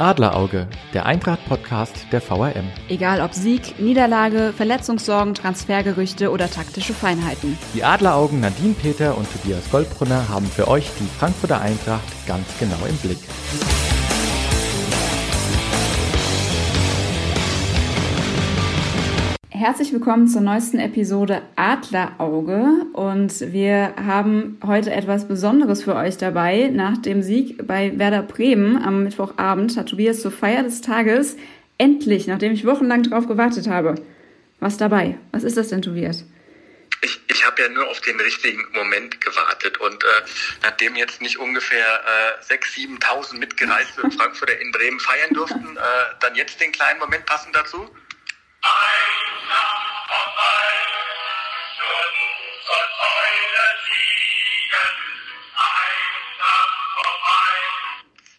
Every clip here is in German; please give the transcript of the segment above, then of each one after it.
Adlerauge, der Eintracht-Podcast der VRM. Egal ob Sieg, Niederlage, Verletzungssorgen, Transfergerüchte oder taktische Feinheiten. Die Adleraugen Nadine Peter und Tobias Goldbrunner haben für euch die Frankfurter Eintracht ganz genau im Blick. Herzlich willkommen zur neuesten Episode Adlerauge und wir haben heute etwas Besonderes für euch dabei. Nach dem Sieg bei Werder Bremen am Mittwochabend hat Tobias zur Feier des Tages endlich, nachdem ich wochenlang darauf gewartet habe, was dabei. Was ist das denn, Tobias? Ich, ich habe ja nur auf den richtigen Moment gewartet und äh, nachdem jetzt nicht ungefähr äh, 6.000, 7.000 mitgereiste Frankfurter in Bremen feiern durften, äh, dann jetzt den kleinen Moment passend dazu?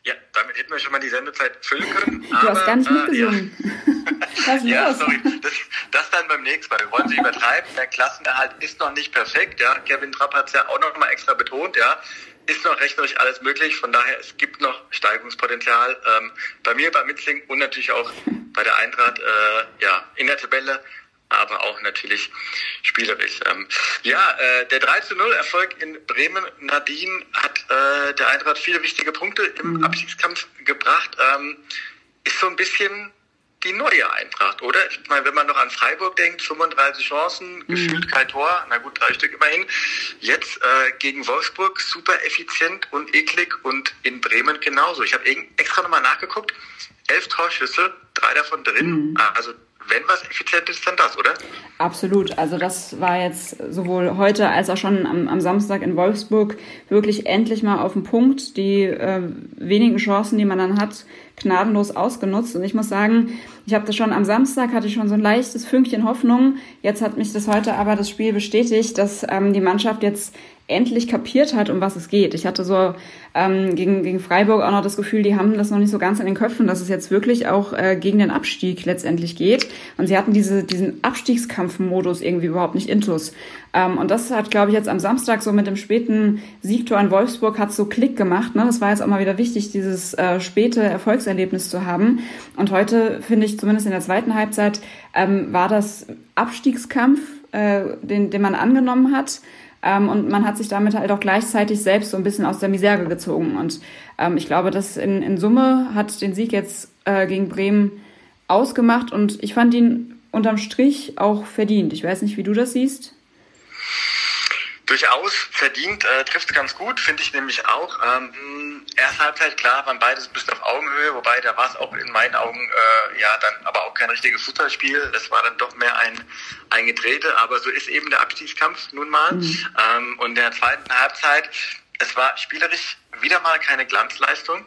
Ja, damit hätten wir schon mal die Sendezeit füllen können. Du hast gar nicht äh, mitgesungen. Ja. Ja, sorry. Das, das dann beim nächsten Mal. Wir wollen sie übertreiben. Der Klassenerhalt ist noch nicht perfekt. Ja, Kevin Trapp hat es ja auch noch mal extra betont. Ja, ist noch rechnerisch alles möglich. Von daher, es gibt noch Steigungspotenzial. Ähm, bei mir, bei Mitzling und natürlich auch bei der Eintracht äh, ja, in der Tabelle, aber auch natürlich spielerisch. Ähm, ja, äh, der 3 zu 0 Erfolg in Bremen, Nadine, hat äh, der Eintracht viele wichtige Punkte im Abstiegskampf gebracht. Ähm, ist so ein bisschen die neue Eintracht, oder? Ich meine, wenn man noch an Freiburg denkt, 35 Chancen, gefühlt kein Tor, na gut, drei Stück immerhin. Jetzt äh, gegen Wolfsburg super effizient und eklig und in Bremen genauso. Ich habe extra nochmal nachgeguckt, elf Torschüsse, drei davon drin. Also wenn was effizient ist, dann das, oder? Absolut. Also das war jetzt sowohl heute als auch schon am, am Samstag in Wolfsburg wirklich endlich mal auf den Punkt. Die äh, wenigen Chancen, die man dann hat, gnadenlos ausgenutzt. Und ich muss sagen, ich habe das schon am Samstag, hatte ich schon so ein leichtes Fünkchen Hoffnung. Jetzt hat mich das heute aber das Spiel bestätigt, dass ähm, die Mannschaft jetzt endlich kapiert hat, um was es geht. Ich hatte so ähm, gegen, gegen Freiburg auch noch das Gefühl, die haben das noch nicht so ganz in den Köpfen, dass es jetzt wirklich auch äh, gegen den Abstieg letztendlich geht. Und sie hatten diese, diesen Abstiegskampfmodus irgendwie überhaupt nicht intus. Ähm, und das hat, glaube ich, jetzt am Samstag so mit dem späten Siegtor in Wolfsburg hat so Klick gemacht. Ne? Das war jetzt auch mal wieder wichtig, dieses äh, späte Erfolgserlebnis zu haben. Und heute finde ich, zumindest in der zweiten Halbzeit, ähm, war das Abstiegskampf, äh, den, den man angenommen hat. Ähm, und man hat sich damit halt auch gleichzeitig selbst so ein bisschen aus der Misere gezogen. Und ähm, ich glaube, das in, in Summe hat den Sieg jetzt äh, gegen Bremen ausgemacht und ich fand ihn unterm Strich auch verdient. Ich weiß nicht, wie du das siehst. Durchaus verdient, äh, trifft ganz gut, finde ich nämlich auch. Ähm, erste Halbzeit, klar, waren beides ein bisschen auf Augenhöhe, wobei da war es auch in meinen Augen äh, ja dann aber auch kein richtiges Futterspiel. Das war dann doch mehr ein, ein Gedrehte, aber so ist eben der Abstiegskampf nun mal. Mhm. Ähm, und in der zweiten Halbzeit, es war spielerisch wieder mal keine Glanzleistung,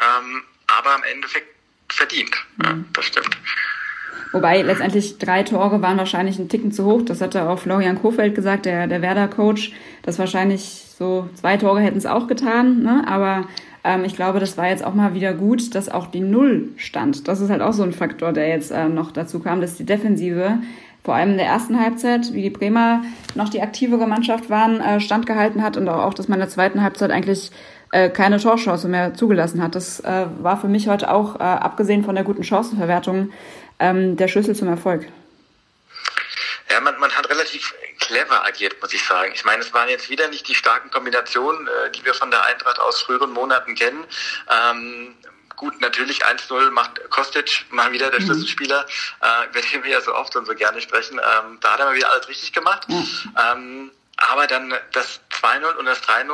ähm, aber im Endeffekt verdient. Mhm. Ja, das stimmt. Wobei letztendlich drei Tore waren wahrscheinlich ein Ticken zu hoch. Das hatte auch Florian Kofeld gesagt, der, der Werder-Coach, dass wahrscheinlich so zwei Tore hätten es auch getan. Ne? Aber ähm, ich glaube, das war jetzt auch mal wieder gut, dass auch die Null stand. Das ist halt auch so ein Faktor, der jetzt äh, noch dazu kam, dass die Defensive vor allem in der ersten Halbzeit, wie die Bremer noch die aktivere Mannschaft waren, äh, standgehalten hat und auch, dass man in der zweiten Halbzeit eigentlich äh, keine Torchance mehr zugelassen hat. Das äh, war für mich heute auch, äh, abgesehen von der guten Chancenverwertung, ähm, der Schlüssel zum Erfolg. Ja, man, man hat relativ clever agiert, muss ich sagen. Ich meine, es waren jetzt wieder nicht die starken Kombinationen, äh, die wir von der Eintracht aus früheren Monaten kennen. Ähm, gut, natürlich 1-0 macht Kostic mal wieder der Schlüsselspieler, äh, über den wir ja so oft und so gerne sprechen. Ähm, da hat er mal wieder alles richtig gemacht. Mhm. Ähm, aber dann das 2-0 und das 3-0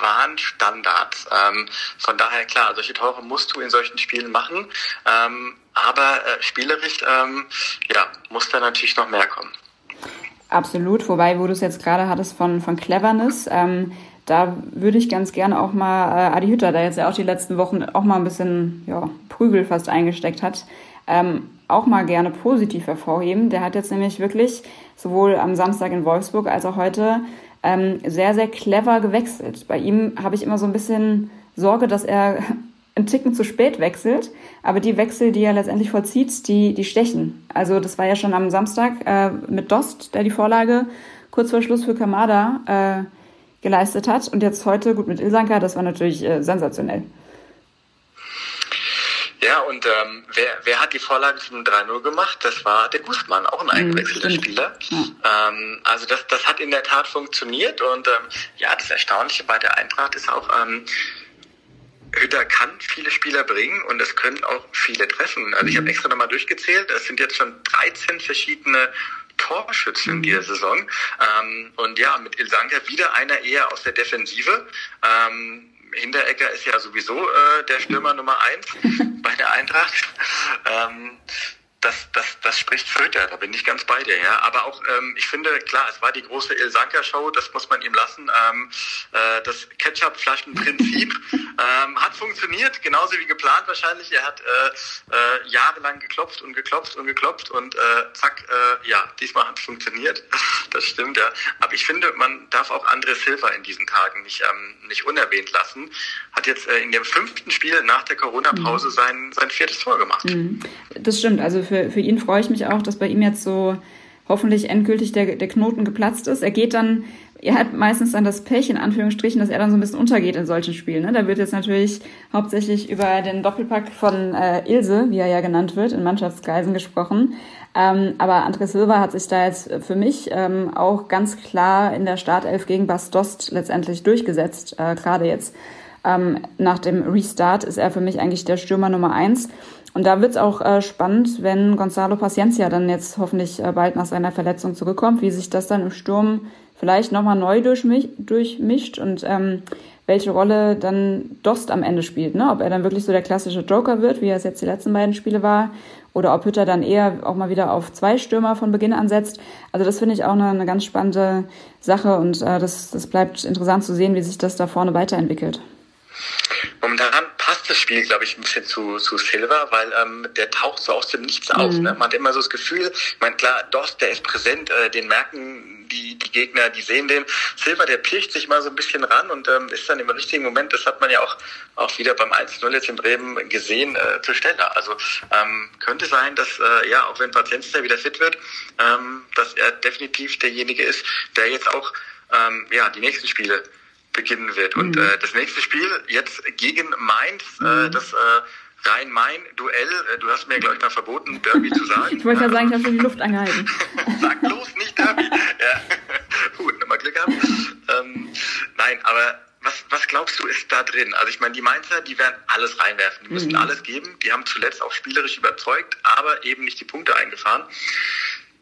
waren Standards. Ähm, von daher klar, solche Tore musst du in solchen Spielen machen. Ähm, aber äh, spielerisch, ähm, ja, muss da natürlich noch mehr kommen. Absolut, wobei, wo du es jetzt gerade hattest von, von Cleverness, ähm, da würde ich ganz gerne auch mal äh, Adi Hütter, der jetzt ja auch die letzten Wochen auch mal ein bisschen ja, Prügel fast eingesteckt hat, ähm, auch mal gerne positiv hervorheben. Der hat jetzt nämlich wirklich sowohl am Samstag in Wolfsburg als auch heute ähm, sehr, sehr clever gewechselt. Bei ihm habe ich immer so ein bisschen Sorge, dass er einen Ticken zu spät wechselt, aber die Wechsel, die er letztendlich vollzieht, die, die stechen. Also das war ja schon am Samstag äh, mit Dost, der die Vorlage kurz vor Schluss für Kamada äh, geleistet hat und jetzt heute gut mit Ilsanka, das war natürlich äh, sensationell. Ja, und ähm, wer, wer hat die Vorlage zum 3-0 gemacht? Das war der Gustmann, auch ein mhm, eingewechselter Spieler. Ja. Ähm, also das, das hat in der Tat funktioniert und ähm, ja, das Erstaunliche bei der Eintracht ist auch, ähm, Hütter kann viele Spieler bringen und es können auch viele treffen. Also ich habe mhm. extra nochmal durchgezählt, es sind jetzt schon 13 verschiedene Torschützen in dieser Saison. Ähm, und ja, mit Ilsanker wieder einer eher aus der Defensive. Ähm, Hinteregger ist ja sowieso äh, der Stürmer Nummer eins bei der Eintracht. Ähm, das, das, das spricht Föter, da bin ich ganz bei dir. Ja. Aber auch, ähm, ich finde, klar, es war die große Il Sanka-Show, das muss man ihm lassen. Ähm, äh, das Ketchup-Flaschen-Prinzip ähm, hat funktioniert, genauso wie geplant wahrscheinlich. Er hat äh, äh, jahrelang geklopft und geklopft und geklopft und äh, zack, äh, ja, diesmal hat es funktioniert. das stimmt, ja. Aber ich finde, man darf auch André Silva in diesen Tagen nicht, ähm, nicht unerwähnt lassen. Hat jetzt äh, in dem fünften Spiel nach der Corona-Pause mhm. sein, sein viertes Tor gemacht. Mhm. Das stimmt, also für für, ihn freue ich mich auch, dass bei ihm jetzt so hoffentlich endgültig der, der Knoten geplatzt ist. Er geht dann, er hat meistens dann das Pech, in Anführungsstrichen, dass er dann so ein bisschen untergeht in solchen Spielen. Ne? Da wird jetzt natürlich hauptsächlich über den Doppelpack von äh, Ilse, wie er ja genannt wird, in Mannschaftsgeisen gesprochen. Ähm, aber André Silva hat sich da jetzt für mich ähm, auch ganz klar in der Startelf gegen Bas Dost letztendlich durchgesetzt, äh, gerade jetzt. Ähm, nach dem Restart ist er für mich eigentlich der Stürmer Nummer eins. Und da wird es auch äh, spannend, wenn Gonzalo Paciencia dann jetzt hoffentlich äh, bald nach seiner Verletzung zurückkommt, wie sich das dann im Sturm vielleicht nochmal neu durchmischt, durchmischt und ähm, welche Rolle dann Dost am Ende spielt. Ne? Ob er dann wirklich so der klassische Joker wird, wie er es jetzt die letzten beiden Spiele war, oder ob Hütter dann eher auch mal wieder auf zwei Stürmer von Beginn ansetzt. Also das finde ich auch eine, eine, ganz spannende Sache und äh, das, das bleibt interessant zu sehen, wie sich das da vorne weiterentwickelt. Momentan passt das Spiel, glaube ich, ein bisschen zu, zu Silver, weil ähm, der taucht so aus dem Nichts auf. Mhm. Ne? Man hat immer so das Gefühl, ich meine, klar, Dost, der ist präsent, äh, den merken die, die Gegner, die sehen den. Silver, der pirscht sich mal so ein bisschen ran und ähm, ist dann im richtigen Moment, das hat man ja auch, auch wieder beim 1-0 jetzt in Bremen gesehen, äh, zur Stelle. Also ähm, könnte sein, dass, äh, ja, auch wenn Paciencia wieder fit wird, ähm, dass er definitiv derjenige ist, der jetzt auch ähm, ja, die nächsten Spiele beginnen wird. Und mhm. äh, das nächste Spiel jetzt gegen Mainz, äh, mhm. das äh, Rhein-Main-Duell. Äh, du hast mir, glaube ich, mal verboten, Derby zu sagen. ich wollte ja sagen, ich habe schon die Luft angehalten. Sag bloß nicht Derby. ja. Gut, nochmal Glück gehabt. Ähm, nein, aber was, was glaubst du, ist da drin? Also ich meine, die Mainzer, die werden alles reinwerfen. Die müssen mhm. alles geben. Die haben zuletzt auch spielerisch überzeugt, aber eben nicht die Punkte eingefahren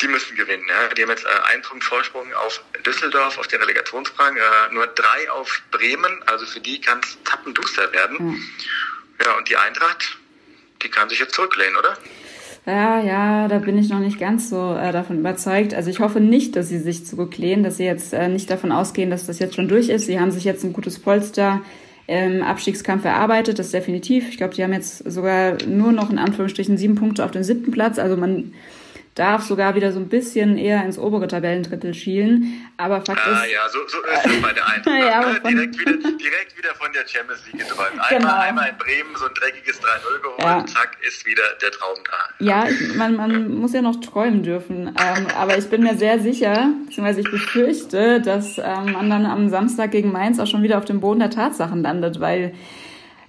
die müssen gewinnen. Ja. Die haben jetzt äh, einen Punkt Vorsprung auf Düsseldorf auf den Relegationsrang, äh, nur drei auf Bremen, also für die kann es tappenduster werden. Mhm. Ja, und die Eintracht, die kann sich jetzt zurücklehnen, oder? Ja, ja, da bin ich noch nicht ganz so äh, davon überzeugt. Also ich hoffe nicht, dass sie sich zurücklehnen, dass sie jetzt äh, nicht davon ausgehen, dass das jetzt schon durch ist. Sie haben sich jetzt ein gutes Polster im Abstiegskampf erarbeitet, das definitiv. Ich glaube, die haben jetzt sogar nur noch in Anführungsstrichen sieben Punkte auf den siebten Platz. Also man darf sogar wieder so ein bisschen eher ins obere Tabellendrittel schielen. Aber Fakt ah, ist. ja, so, so ist es bei der Eintracht. ja, ne? direkt, wieder, direkt wieder von der Champions League geträumt. Einmal, genau. einmal in Bremen so ein dreckiges 3-0 geholt, ja. zack, ist wieder der Traum da. Ja, ich, man, man muss ja noch träumen dürfen. Ähm, aber ich bin mir sehr sicher, beziehungsweise ich befürchte, dass ähm, man dann am Samstag gegen Mainz auch schon wieder auf dem Boden der Tatsachen landet, weil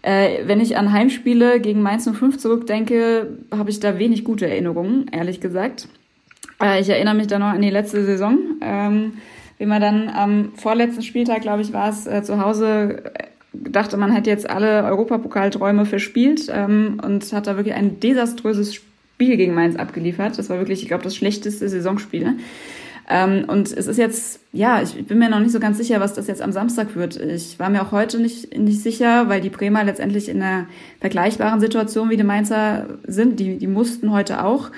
äh, wenn ich an Heimspiele gegen Mainz 05 zurückdenke, habe ich da wenig gute Erinnerungen, ehrlich gesagt. Äh, ich erinnere mich da noch an die letzte Saison, ähm, wie man dann am vorletzten Spieltag, glaube ich, war es, äh, zu Hause äh, dachte, man hätte jetzt alle Europapokalträume verspielt ähm, und hat da wirklich ein desaströses Spiel gegen Mainz abgeliefert. Das war wirklich, ich glaube, das schlechteste Saisonspiel. Ähm, und es ist jetzt, ja, ich bin mir noch nicht so ganz sicher, was das jetzt am Samstag wird. Ich war mir auch heute nicht, nicht sicher, weil die Bremer letztendlich in einer vergleichbaren Situation wie die Mainzer sind. Die, die mussten heute auch.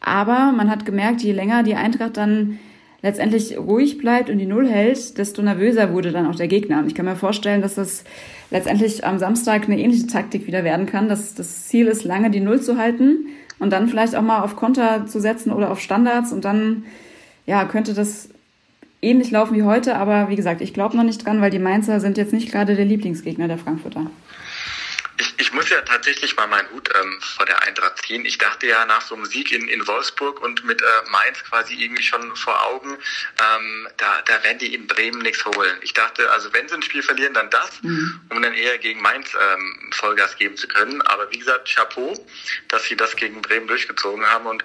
Aber man hat gemerkt, je länger die Eintracht dann letztendlich ruhig bleibt und die Null hält, desto nervöser wurde dann auch der Gegner. Und ich kann mir vorstellen, dass das letztendlich am Samstag eine ähnliche Taktik wieder werden kann. Dass das Ziel ist, lange die Null zu halten und dann vielleicht auch mal auf Konter zu setzen oder auf Standards und dann ja, könnte das ähnlich laufen wie heute, aber wie gesagt, ich glaube noch nicht dran, weil die Mainzer sind jetzt nicht gerade der Lieblingsgegner der Frankfurter. Muss ja tatsächlich mal meinen Hut ähm, vor der Eintracht ziehen. Ich dachte ja nach so einem Sieg in, in Wolfsburg und mit äh, Mainz quasi irgendwie schon vor Augen, ähm, da, da werden die in Bremen nichts holen. Ich dachte, also wenn sie ein Spiel verlieren, dann das, mhm. um dann eher gegen Mainz ähm, Vollgas geben zu können. Aber wie gesagt, Chapeau, dass sie das gegen Bremen durchgezogen haben. Und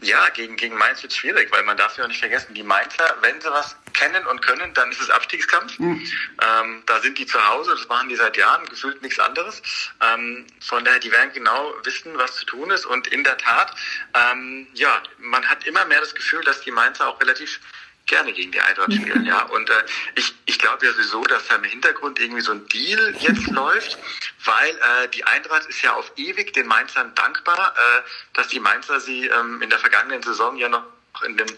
ja, gegen, gegen Mainz wird schwierig, weil man darf ja auch nicht vergessen, die Mainzer, wenn sie was kennen und können, dann ist es Abstiegskampf. Mhm. Ähm, da sind die zu Hause, das machen die seit Jahren, gefühlt nichts anderes. Ähm, von daher, die werden genau wissen, was zu tun ist. Und in der Tat, ähm, ja, man hat immer mehr das Gefühl, dass die Mainzer auch relativ gerne gegen die Eintracht spielen, ja. Und äh, ich, ich glaube ja sowieso, dass da im Hintergrund irgendwie so ein Deal jetzt läuft, weil äh, die Eintracht ist ja auf ewig den Mainzern dankbar, äh, dass die Mainzer sie ähm, in der vergangenen Saison ja noch in dem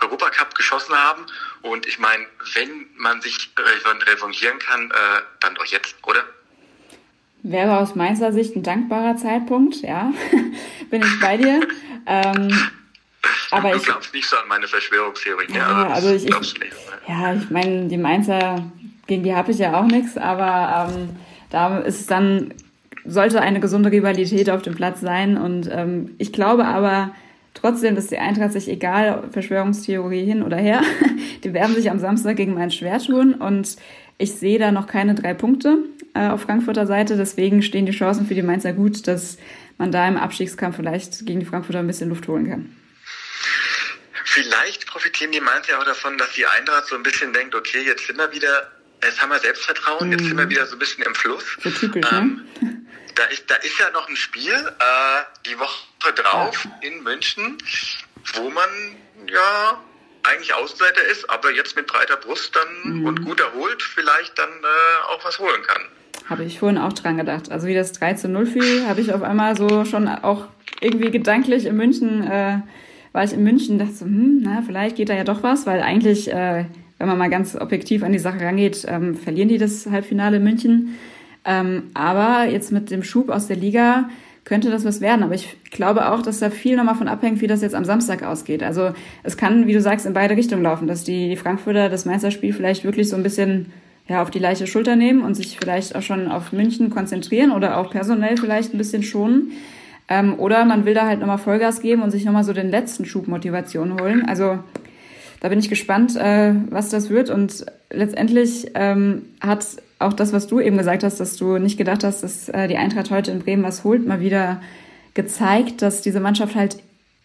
Europacup geschossen haben. Und ich meine, wenn man sich revanchieren kann, äh, dann doch jetzt, oder? Wäre aus meiner Sicht ein dankbarer Zeitpunkt, ja. Bin ich bei dir. ähm, aber du ich, glaubst nicht so an meine Verschwörungstheorie, ne? Ja, also, ich, ich ja, ich meine, die Mainzer, gegen die habe ich ja auch nichts, aber ähm, da ist dann, sollte eine gesunde Rivalität auf dem Platz sein. Und ähm, ich glaube aber, Trotzdem dass die Eintracht sich, egal Verschwörungstheorie hin oder her, die werden sich am Samstag gegen Mainz schwer tun und ich sehe da noch keine drei Punkte äh, auf Frankfurter Seite. Deswegen stehen die Chancen für die Mainzer gut, dass man da im Abstiegskampf vielleicht gegen die Frankfurter ein bisschen Luft holen kann. Vielleicht profitieren die Mainzer auch davon, dass die Eintracht so ein bisschen denkt, okay, jetzt sind wir wieder, jetzt haben wir Selbstvertrauen, jetzt sind wir mhm. wieder so ein bisschen im Fluss. So typisch, ne? ähm, ne? da ist, da ist ja noch ein Spiel äh, die Woche drauf in München, wo man ja eigentlich Außenseiter ist, aber jetzt mit breiter Brust dann mhm. und gut erholt vielleicht dann äh, auch was holen kann. Habe ich vorhin auch dran gedacht. Also wie das 3 zu 0 fiel, habe ich auf einmal so schon auch irgendwie gedanklich in München, äh, war ich in München, dachte so, hm, na, vielleicht geht da ja doch was, weil eigentlich, äh, wenn man mal ganz objektiv an die Sache rangeht, ähm, verlieren die das Halbfinale in München. Ähm, aber jetzt mit dem Schub aus der Liga könnte das was werden. Aber ich glaube auch, dass da viel nochmal von abhängt, wie das jetzt am Samstag ausgeht. Also es kann, wie du sagst, in beide Richtungen laufen, dass die, Frankfurter das Meisterspiel vielleicht wirklich so ein bisschen ja, auf die leichte Schulter nehmen und sich vielleicht auch schon auf München konzentrieren oder auch personell vielleicht ein bisschen schonen. Ähm, oder man will da halt nochmal Vollgas geben und sich nochmal so den letzten Schub Motivation holen. Also da bin ich gespannt, äh, was das wird. Und letztendlich ähm, hat auch das, was du eben gesagt hast, dass du nicht gedacht hast, dass äh, die Eintracht heute in Bremen was holt, mal wieder gezeigt, dass diese Mannschaft halt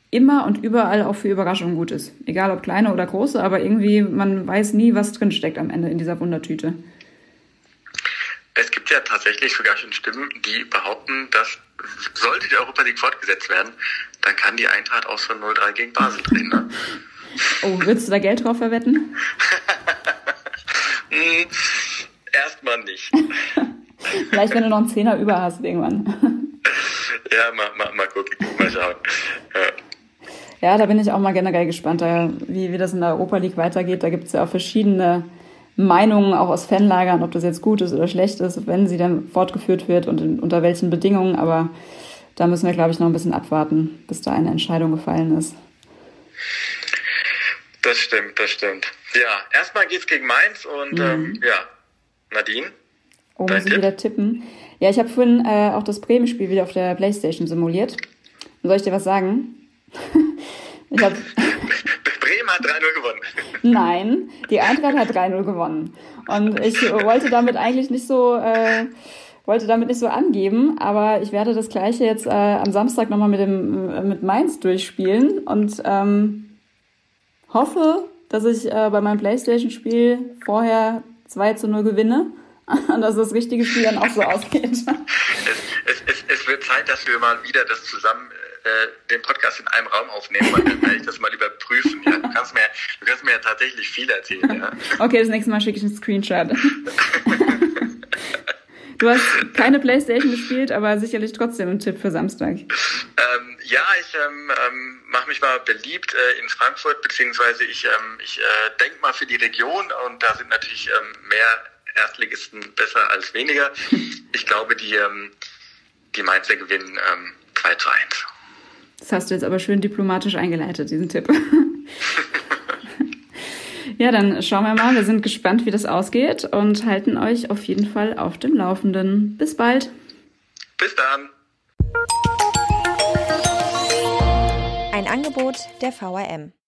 immer und überall auch für Überraschungen gut ist. Egal ob kleine oder große, aber irgendwie, man weiß nie, was drinsteckt am Ende in dieser Wundertüte. Es gibt ja tatsächlich sogar schon Stimmen, die behaupten, dass sollte die Europa League fortgesetzt werden, dann kann die Eintracht auch so 0-3 gegen Basel drehen. Ne? Oh, würdest du da Geld drauf verwetten? Erstmal nicht. Vielleicht, wenn du noch einen Zehner über hast irgendwann. ja, mal, mal, mal gucken, mal schauen. Ja. ja. da bin ich auch mal generell gespannt, wie, wie das in der Europa League weitergeht. Da gibt es ja auch verschiedene Meinungen, auch aus Fanlagern, ob das jetzt gut ist oder schlecht ist, wenn sie dann fortgeführt wird und in, unter welchen Bedingungen. Aber da müssen wir, glaube ich, noch ein bisschen abwarten, bis da eine Entscheidung gefallen ist. Das stimmt, das stimmt. Ja, erstmal geht es gegen Mainz und mhm. ähm, ja, Nadine? Oh, muss ich wieder tippen? Ja, ich habe vorhin äh, auch das Bremen-Spiel wieder auf der Playstation simuliert. Und soll ich dir was sagen? ich hab Bremen hat 3-0 gewonnen. Nein, die Eintracht hat 3-0 gewonnen. Und ich wollte damit eigentlich nicht so, äh, wollte damit nicht so angeben, aber ich werde das gleiche jetzt äh, am Samstag nochmal mit dem äh, mit Mainz durchspielen und ähm, hoffe, dass ich äh, bei meinem Playstation-Spiel vorher 2 zu 0 gewinne und dass das richtige Spiel dann auch so ausgeht. Es, es, es, es wird Zeit, dass wir mal wieder das zusammen äh, den Podcast in einem Raum aufnehmen, weil dann werde ich das mal überprüfen. Ja? Du, kannst mir, du kannst mir ja tatsächlich viel erzählen. Ja? okay, das nächste Mal schicke ich einen Screenshot. Du hast keine Playstation gespielt, aber sicherlich trotzdem ein Tipp für Samstag. Ähm, ja, ich ähm, ähm, mache mich mal beliebt äh, in Frankfurt, beziehungsweise ich, ähm, ich äh, denke mal für die Region und da sind natürlich ähm, mehr Erstligisten besser als weniger. Ich glaube, die, ähm, die Mainzer gewinnen ähm, 2 zu 1. Das hast du jetzt aber schön diplomatisch eingeleitet, diesen Tipp. Ja, dann schauen wir mal. Wir sind gespannt, wie das ausgeht und halten euch auf jeden Fall auf dem Laufenden. Bis bald. Bis dann. Ein Angebot der VRM.